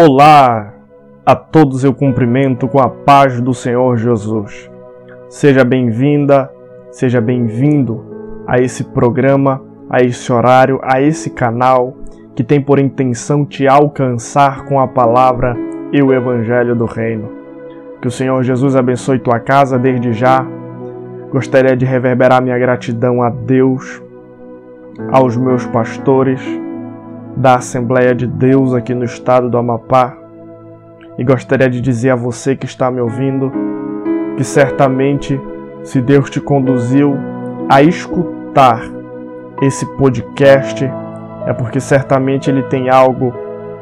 Olá! A todos eu cumprimento com a paz do Senhor Jesus. Seja bem-vinda, seja bem-vindo a esse programa, a esse horário, a esse canal que tem por intenção te alcançar com a palavra e o Evangelho do Reino. Que o Senhor Jesus abençoe tua casa desde já. Gostaria de reverberar minha gratidão a Deus, aos meus pastores, da Assembleia de Deus aqui no estado do Amapá e gostaria de dizer a você que está me ouvindo que certamente, se Deus te conduziu a escutar esse podcast, é porque certamente Ele tem algo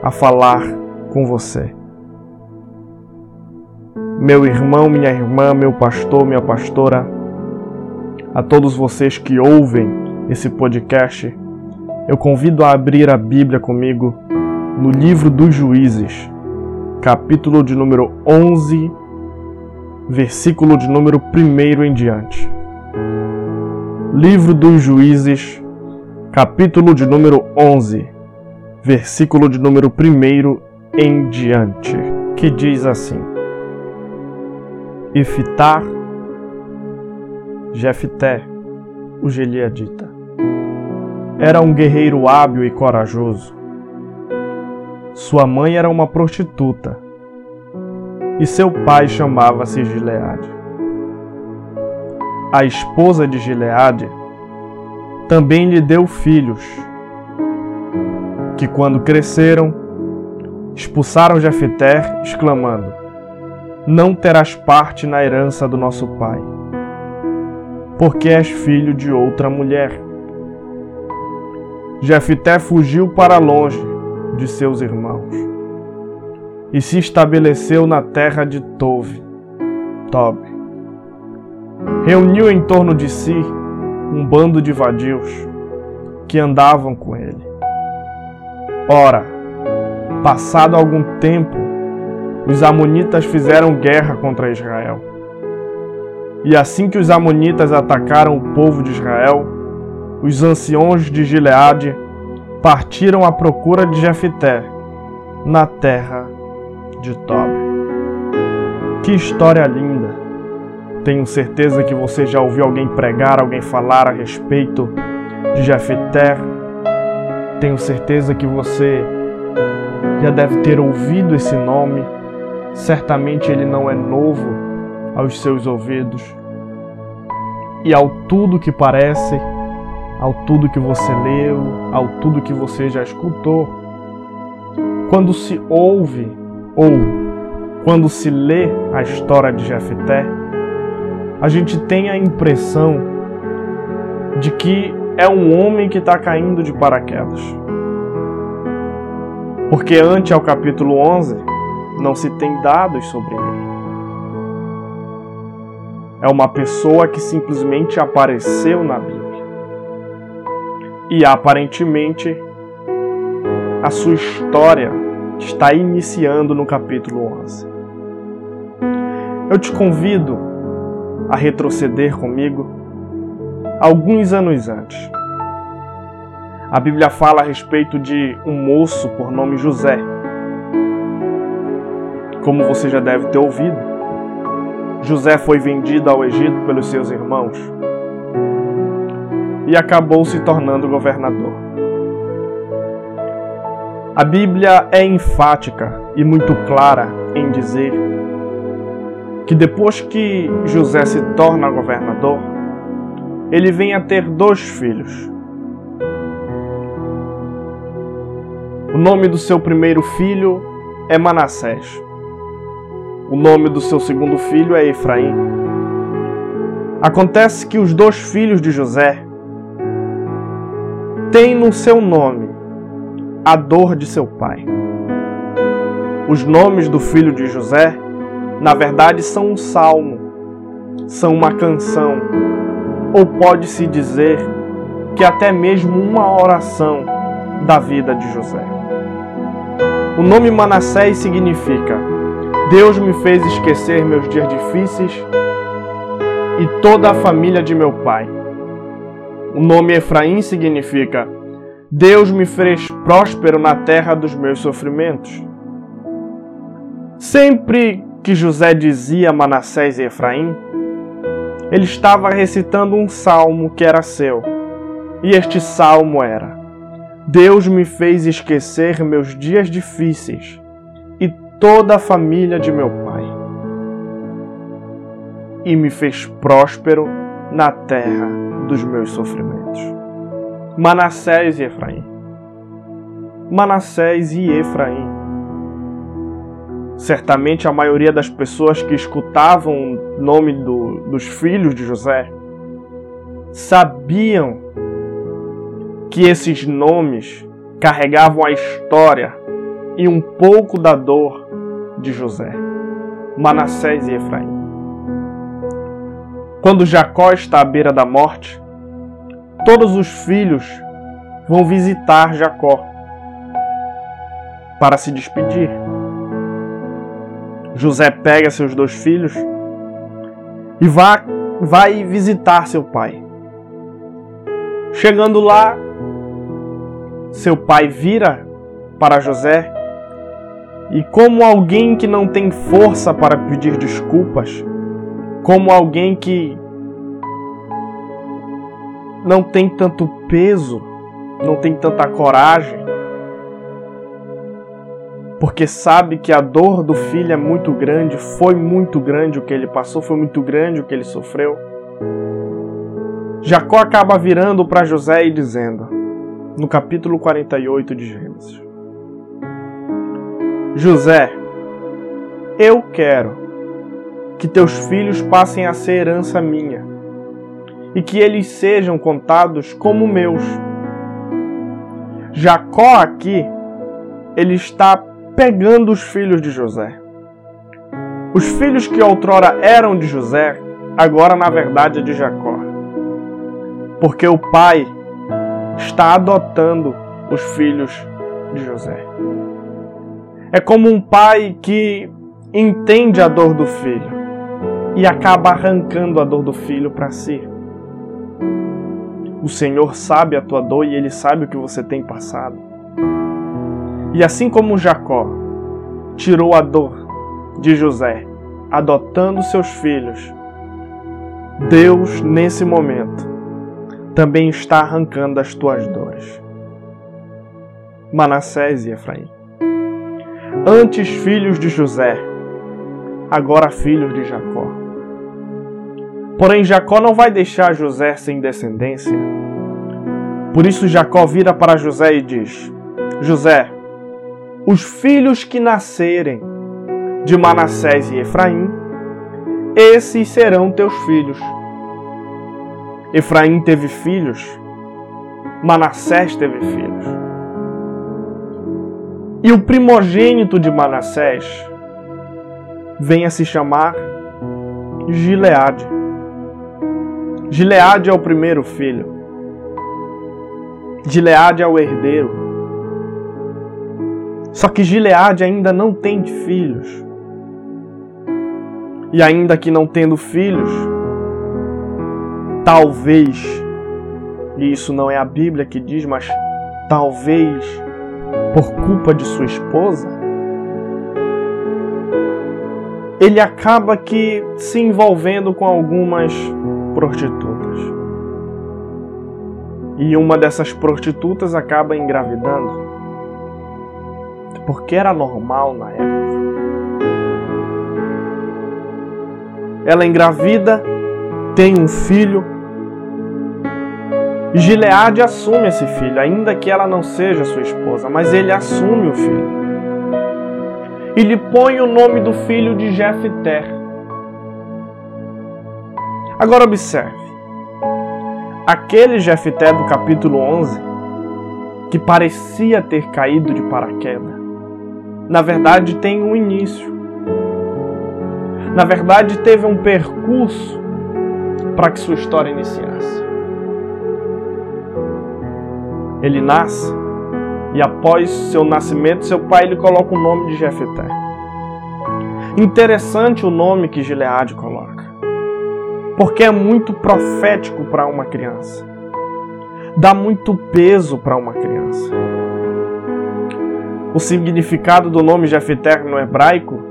a falar com você. Meu irmão, minha irmã, meu pastor, minha pastora, a todos vocês que ouvem esse podcast, eu convido a abrir a Bíblia comigo no livro dos Juízes, capítulo de número 11, versículo de número 1 em diante. Livro dos Juízes, capítulo de número 11, versículo de número 1 em diante, que diz assim: Ifitar, Jefté, o Gileadita era um guerreiro hábil e corajoso. Sua mãe era uma prostituta e seu pai chamava-se Gileade. A esposa de Gileade também lhe deu filhos, que quando cresceram, expulsaram Jefter, exclamando: Não terás parte na herança do nosso pai, porque és filho de outra mulher. Jefté fugiu para longe de seus irmãos e se estabeleceu na terra de Tove, Tob. Reuniu em torno de si um bando de vadios que andavam com ele. Ora, passado algum tempo, os Amonitas fizeram guerra contra Israel. E assim que os Amonitas atacaram o povo de Israel, os anciões de Gileade partiram à procura de Jefté na terra de Tob. Que história linda! Tenho certeza que você já ouviu alguém pregar, alguém falar a respeito de Jefté. Tenho certeza que você já deve ter ouvido esse nome. Certamente ele não é novo aos seus ouvidos. E ao tudo que parece, ao tudo que você leu, ao tudo que você já escutou. Quando se ouve ou quando se lê a história de Jefté, a gente tem a impressão de que é um homem que está caindo de paraquedas. Porque ante ao capítulo 11 não se tem dados sobre ele. É uma pessoa que simplesmente apareceu na Bíblia e aparentemente a sua história está iniciando no capítulo 11. Eu te convido a retroceder comigo alguns anos antes. A Bíblia fala a respeito de um moço por nome José. Como você já deve ter ouvido, José foi vendido ao Egito pelos seus irmãos e acabou se tornando governador. A Bíblia é enfática e muito clara em dizer que depois que José se torna governador, ele vem a ter dois filhos. O nome do seu primeiro filho é Manassés. O nome do seu segundo filho é Efraim. Acontece que os dois filhos de José tem no seu nome a dor de seu pai. Os nomes do filho de José, na verdade, são um salmo, são uma canção, ou pode-se dizer que até mesmo uma oração da vida de José. O nome Manassés significa Deus me fez esquecer meus dias difíceis e toda a família de meu pai. O nome Efraim significa Deus me fez próspero na terra dos meus sofrimentos. Sempre que José dizia Manassés e Efraim, ele estava recitando um salmo que era seu. E este salmo era: Deus me fez esquecer meus dias difíceis e toda a família de meu pai, e me fez próspero na terra dos meus sofrimentos. Manassés e Efraim. Manassés e Efraim. Certamente a maioria das pessoas que escutavam o nome do, dos filhos de José sabiam que esses nomes carregavam a história e um pouco da dor de José, Manassés e Efraim. Quando Jacó está à beira da morte, todos os filhos vão visitar Jacó para se despedir. José pega seus dois filhos e vai, vai visitar seu pai. Chegando lá, seu pai vira para José e, como alguém que não tem força para pedir desculpas, como alguém que não tem tanto peso, não tem tanta coragem, porque sabe que a dor do filho é muito grande, foi muito grande o que ele passou, foi muito grande o que ele sofreu. Jacó acaba virando para José e dizendo: no capítulo 48 de Gênesis. José, eu quero que teus filhos passem a ser herança minha e que eles sejam contados como meus. Jacó aqui, ele está pegando os filhos de José. Os filhos que outrora eram de José, agora na verdade é de Jacó. Porque o pai está adotando os filhos de José. É como um pai que entende a dor do filho e acaba arrancando a dor do filho para si. O Senhor sabe a tua dor e ele sabe o que você tem passado. E assim como Jacó tirou a dor de José, adotando seus filhos, Deus, nesse momento, também está arrancando as tuas dores. Manassés e Efraim. Antes filhos de José, agora filhos de Jacó. Porém, Jacó não vai deixar José sem descendência. Por isso, Jacó vira para José e diz: José, os filhos que nascerem de Manassés e Efraim, esses serão teus filhos Efraim teve filhos, Manassés teve filhos. E o primogênito de Manassés vem a se chamar Gileade. Gileade é o primeiro filho. Gileade é o herdeiro. Só que Gileade ainda não tem filhos. E ainda que não tendo filhos, talvez, e isso não é a Bíblia que diz, mas talvez por culpa de sua esposa, ele acaba que se envolvendo com algumas prostitutas. E uma dessas prostitutas acaba engravidando. Porque era normal na época. Ela engravida, tem um filho, Gileade assume esse filho, ainda que ela não seja sua esposa, mas ele assume o filho. E lhe põe o nome do filho de Jefté. Agora observe. Aquele Jefté do capítulo 11, que parecia ter caído de paraquedas, na verdade tem um início. Na verdade, teve um percurso para que sua história iniciasse. Ele nasce e após seu nascimento, seu pai lhe coloca o nome de Jefeté. Interessante o nome que Gileade coloca, porque é muito profético para uma criança. Dá muito peso para uma criança. O significado do nome Jefeté no hebraico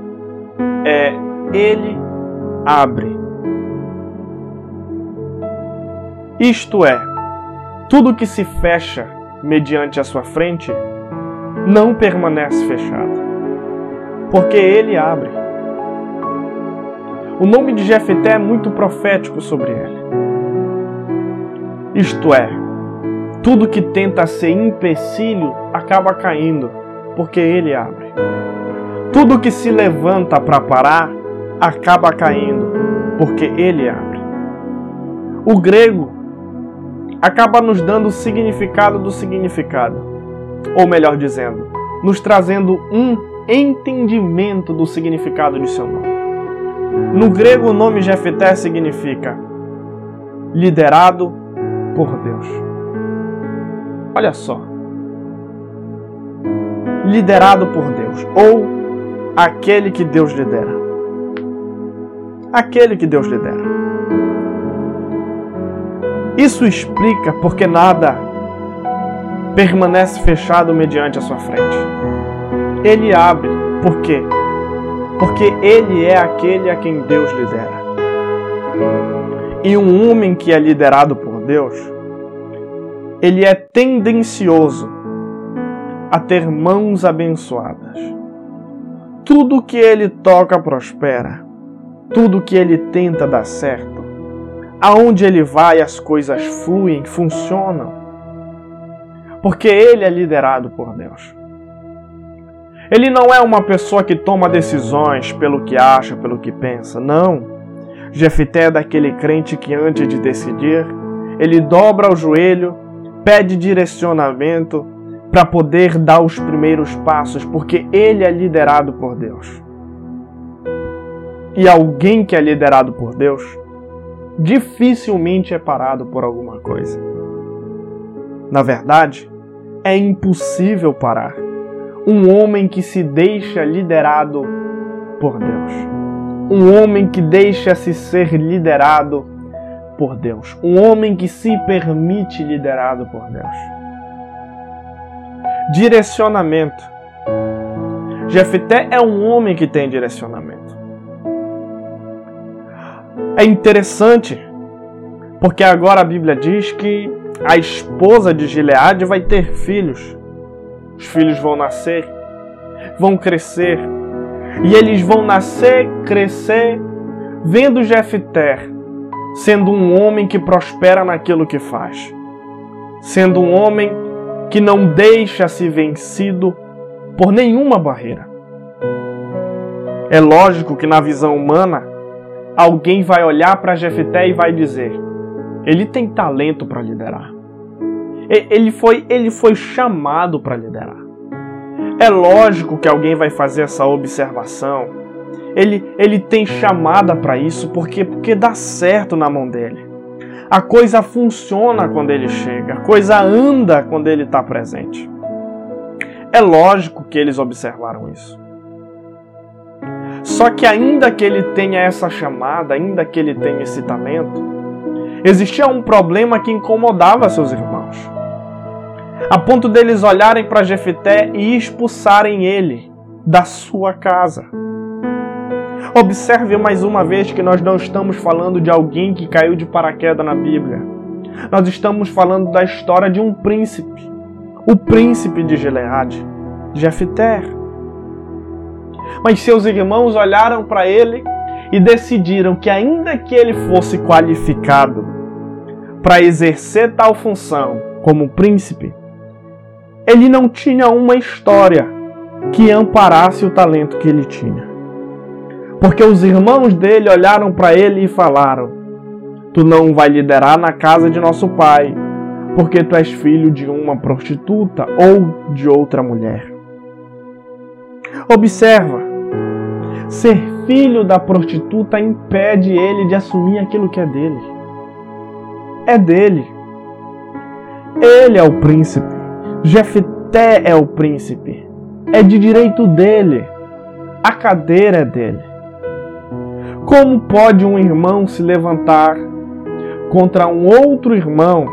é ele abre. Isto é, tudo que se fecha mediante a sua frente não permanece fechado, porque ele abre. O nome de Jefté é muito profético sobre ele. Isto é, tudo que tenta ser empecilho acaba caindo, porque ele abre. Tudo que se levanta para parar acaba caindo, porque ele abre. O grego acaba nos dando o significado do significado, ou melhor dizendo, nos trazendo um entendimento do significado de seu nome. No grego, o nome Jefté significa liderado por Deus. Olha só. Liderado por Deus, ou aquele que Deus lidera. Aquele que Deus lidera. Isso explica porque nada permanece fechado mediante a sua frente. Ele abre. Por quê? Porque ele é aquele a quem Deus lidera. E um homem que é liderado por Deus, ele é tendencioso a ter mãos abençoadas. Tudo que ele toca prospera. Tudo que ele tenta dá certo. Aonde ele vai, as coisas fluem, funcionam. Porque ele é liderado por Deus. Ele não é uma pessoa que toma decisões pelo que acha, pelo que pensa. Não. Jefté é daquele crente que antes de decidir, ele dobra o joelho, pede direcionamento para poder dar os primeiros passos, porque ele é liderado por Deus. E alguém que é liderado por Deus dificilmente é parado por alguma coisa. Na verdade, é impossível parar um homem que se deixa liderado por Deus. Um homem que deixa-se ser liderado por Deus. Um homem que se permite liderado por Deus. Direcionamento. Jefté é um homem que tem direcionamento. É interessante, porque agora a Bíblia diz que a esposa de Gileade vai ter filhos. Os filhos vão nascer, vão crescer, e eles vão nascer, crescer, vendo Jefté sendo um homem que prospera naquilo que faz, sendo um homem que não deixa-se vencido por nenhuma barreira. É lógico que na visão humana, alguém vai olhar para Jefté e vai dizer: ele tem talento para liderar. Ele foi, ele foi chamado para liderar. É lógico que alguém vai fazer essa observação. Ele, ele tem chamada para isso porque, porque dá certo na mão dele. A coisa funciona quando ele chega, a coisa anda quando ele está presente. É lógico que eles observaram isso. Só que, ainda que ele tenha essa chamada, ainda que ele tenha esse talento, existia um problema que incomodava seus irmãos a ponto deles olharem para Jefité e expulsarem ele da sua casa. Observe mais uma vez que nós não estamos falando de alguém que caiu de paraquedas na Bíblia. Nós estamos falando da história de um príncipe, o príncipe de Gileade, Jefté. Mas seus irmãos olharam para ele e decidiram que, ainda que ele fosse qualificado para exercer tal função como príncipe, ele não tinha uma história que amparasse o talento que ele tinha. Porque os irmãos dele olharam para ele e falaram: Tu não vai liderar na casa de nosso pai, porque tu és filho de uma prostituta ou de outra mulher. Observa, ser filho da prostituta impede ele de assumir aquilo que é dele. É dele. Ele é o príncipe. Jefté é o príncipe. É de direito dele. A cadeira é dele. Como pode um irmão se levantar contra um outro irmão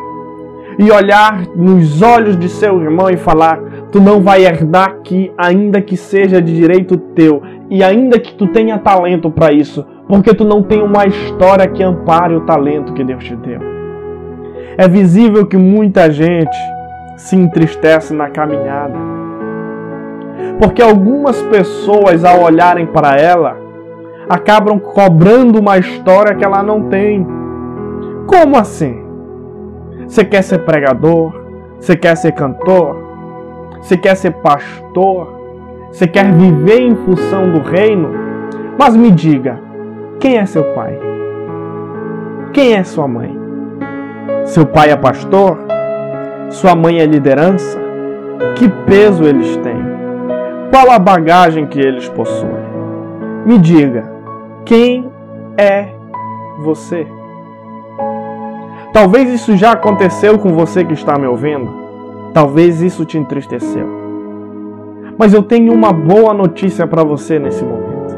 e olhar nos olhos de seu irmão e falar: Tu não vai herdar aqui, ainda que seja de direito teu, e ainda que tu tenha talento para isso, porque tu não tem uma história que ampare o talento que Deus te deu. É visível que muita gente se entristece na caminhada. Porque algumas pessoas, ao olharem para ela, acabam cobrando uma história que ela não tem. Como assim? Você quer ser pregador? Você quer ser cantor? Você quer ser pastor? Você quer viver em função do reino? Mas me diga, quem é seu pai? Quem é sua mãe? Seu pai é pastor? Sua mãe é liderança? Que peso eles têm? Qual a bagagem que eles possuem? Me diga, quem é você? Talvez isso já aconteceu com você que está me ouvindo. Talvez isso te entristeceu. Mas eu tenho uma boa notícia para você nesse momento.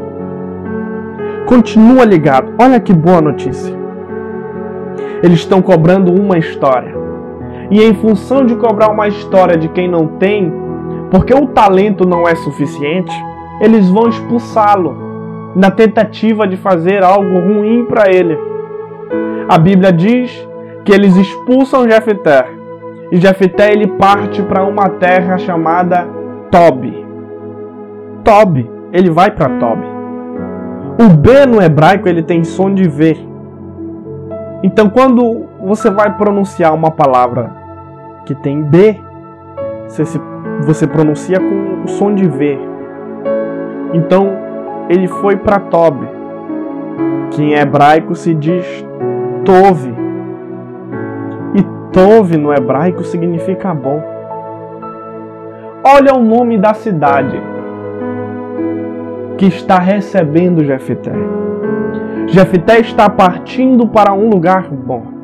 Continua ligado. Olha que boa notícia. Eles estão cobrando uma história. E em função de cobrar uma história de quem não tem, porque o talento não é suficiente, eles vão expulsá-lo na tentativa de fazer algo ruim para ele. A Bíblia diz que eles expulsam Jefté. E Jefté ele parte para uma terra chamada Tob. Tob, ele vai para Tob. O B no hebraico ele tem som de V. Então quando você vai pronunciar uma palavra que tem B, você, se, você pronuncia com o som de V. Então ele foi para Tob, que em hebraico se diz Tove. Tove no hebraico significa bom. Olha o nome da cidade que está recebendo Jefté. Jefté está partindo para um lugar bom.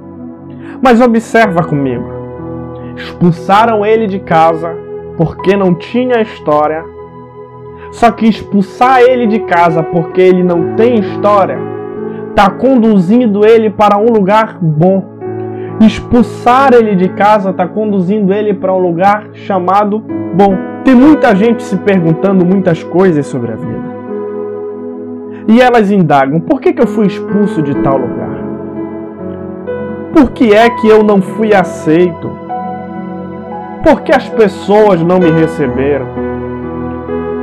Mas observa comigo. Expulsaram ele de casa porque não tinha história. Só que expulsar ele de casa porque ele não tem história está conduzindo ele para um lugar bom expulsar ele de casa está conduzindo ele para um lugar chamado bom. Tem muita gente se perguntando muitas coisas sobre a vida. E elas indagam: por que, que eu fui expulso de tal lugar? Por que é que eu não fui aceito? Por que as pessoas não me receberam?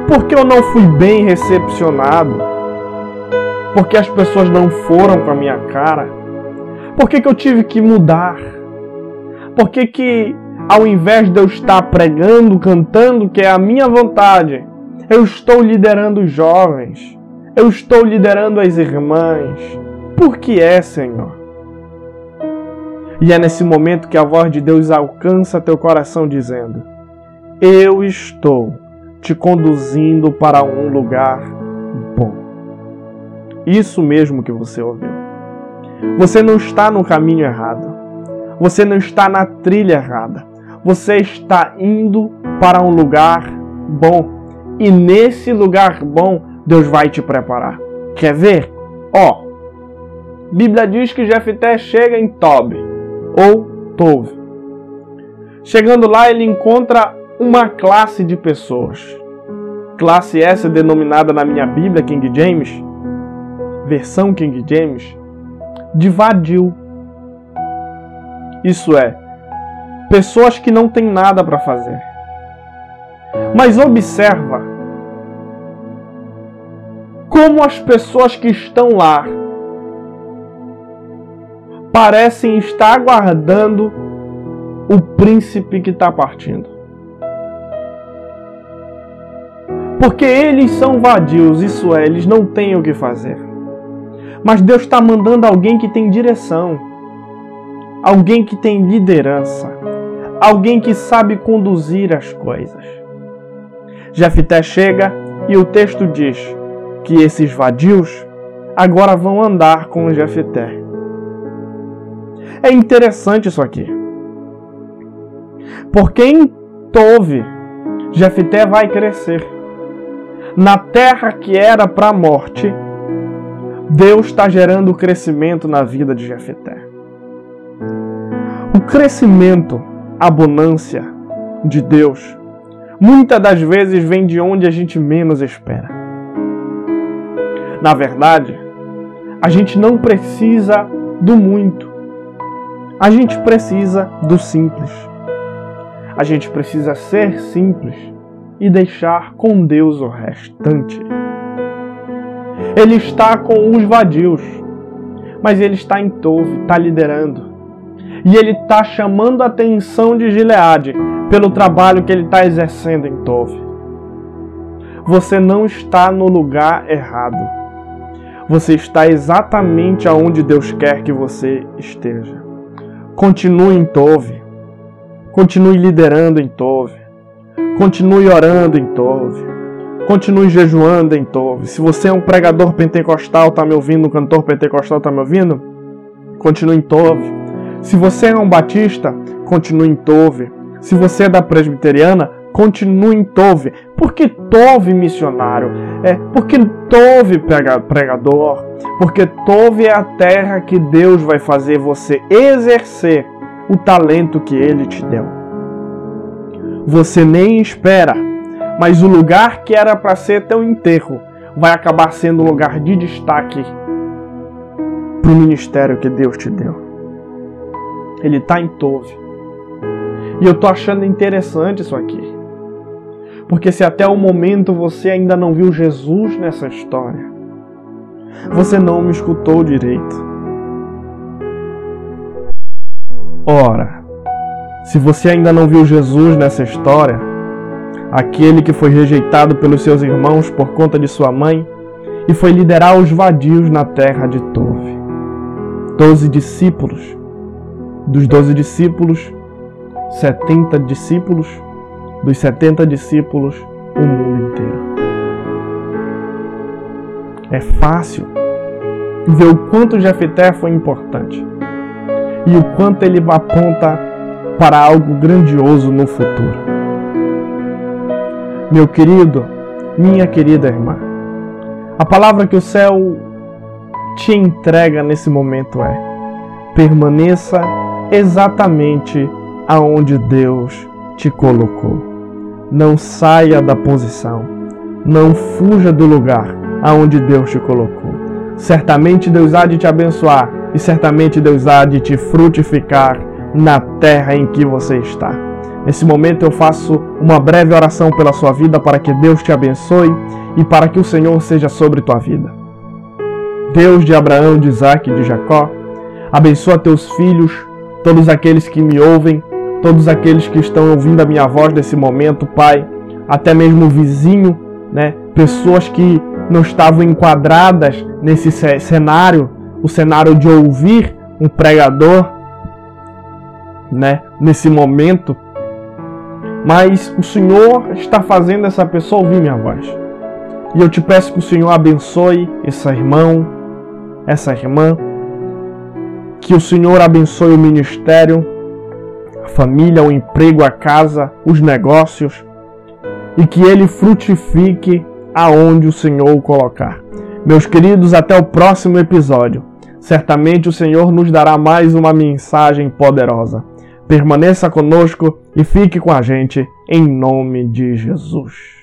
Por que eu não fui bem recepcionado? Por que as pessoas não foram com a minha cara? Por que, que eu tive que mudar? Por que, que ao invés de eu estar pregando, cantando, que é a minha vontade, eu estou liderando os jovens, eu estou liderando as irmãs? Por que é, Senhor? E é nesse momento que a voz de Deus alcança teu coração, dizendo: Eu estou te conduzindo para um lugar bom. Isso mesmo que você ouviu. Você não está no caminho errado. Você não está na trilha errada. Você está indo para um lugar bom. E nesse lugar bom, Deus vai te preparar. Quer ver? Ó, Bíblia diz que Jefté chega em Tob, ou Tove. Chegando lá, ele encontra uma classe de pessoas. Classe essa denominada na minha Bíblia, King James, versão King James, de vadio. Isso é, pessoas que não têm nada para fazer. Mas observa como as pessoas que estão lá parecem estar aguardando o príncipe que está partindo. Porque eles são vadios, isso é, eles não têm o que fazer. Mas Deus está mandando alguém que tem direção, alguém que tem liderança, alguém que sabe conduzir as coisas. Jefité chega e o texto diz que esses vadios agora vão andar com Jefité. É interessante isso aqui. Porque em Tove, Jefité vai crescer. Na terra que era para a morte, Deus está gerando crescimento na vida de Jefté. O crescimento, a abundância de Deus, muitas das vezes vem de onde a gente menos espera. Na verdade, a gente não precisa do muito. A gente precisa do simples. A gente precisa ser simples e deixar com Deus o restante. Ele está com os vadios, mas ele está em Tove, está liderando. E ele está chamando a atenção de Gileade pelo trabalho que ele está exercendo em Tove. Você não está no lugar errado. Você está exatamente aonde Deus quer que você esteja. Continue em Tove. Continue liderando em Tove. Continue orando em Tove. Continue jejuando em Tove. Se você é um pregador pentecostal, está me ouvindo, um cantor pentecostal, está me ouvindo? Continue em Tove. Se você é um batista, continue em Tove. Se você é da presbiteriana, continue em Tove. Por que Tove missionário? É porque Tove pregador. Porque Tove é a terra que Deus vai fazer você exercer o talento que Ele te deu. Você nem espera, mas o lugar que era para ser teu enterro vai acabar sendo um lugar de destaque para o ministério que Deus te deu. Ele está em Tove. E eu tô achando interessante isso aqui. Porque se até o momento você ainda não viu Jesus nessa história, você não me escutou direito. Ora, se você ainda não viu Jesus nessa história, aquele que foi rejeitado pelos seus irmãos por conta de sua mãe e foi liderar os vadios na terra de Tove. Doze discípulos dos doze discípulos, setenta discípulos, dos setenta discípulos, o mundo inteiro. É fácil ver o quanto Jefté foi importante e o quanto ele aponta para algo grandioso no futuro. Meu querido, minha querida irmã, a palavra que o céu te entrega nesse momento é: permaneça exatamente aonde Deus te colocou. Não saia da posição. Não fuja do lugar aonde Deus te colocou. Certamente Deus há de te abençoar e certamente Deus há de te frutificar na terra em que você está. Nesse momento eu faço uma breve oração pela sua vida para que Deus te abençoe e para que o Senhor seja sobre tua vida. Deus de Abraão, de Isaac e de Jacó, abençoa teus filhos, todos aqueles que me ouvem, todos aqueles que estão ouvindo a minha voz nesse momento, Pai, até mesmo o vizinho, né? Pessoas que não estavam enquadradas nesse cenário, o cenário de ouvir um pregador, né? Nesse momento, mas o Senhor está fazendo essa pessoa ouvir minha voz. E eu te peço que o Senhor abençoe esse irmão, essa irmã, que o Senhor abençoe o ministério, a família, o emprego, a casa, os negócios e que ele frutifique aonde o Senhor o colocar. Meus queridos, até o próximo episódio. Certamente o Senhor nos dará mais uma mensagem poderosa. Permaneça conosco e fique com a gente em nome de Jesus.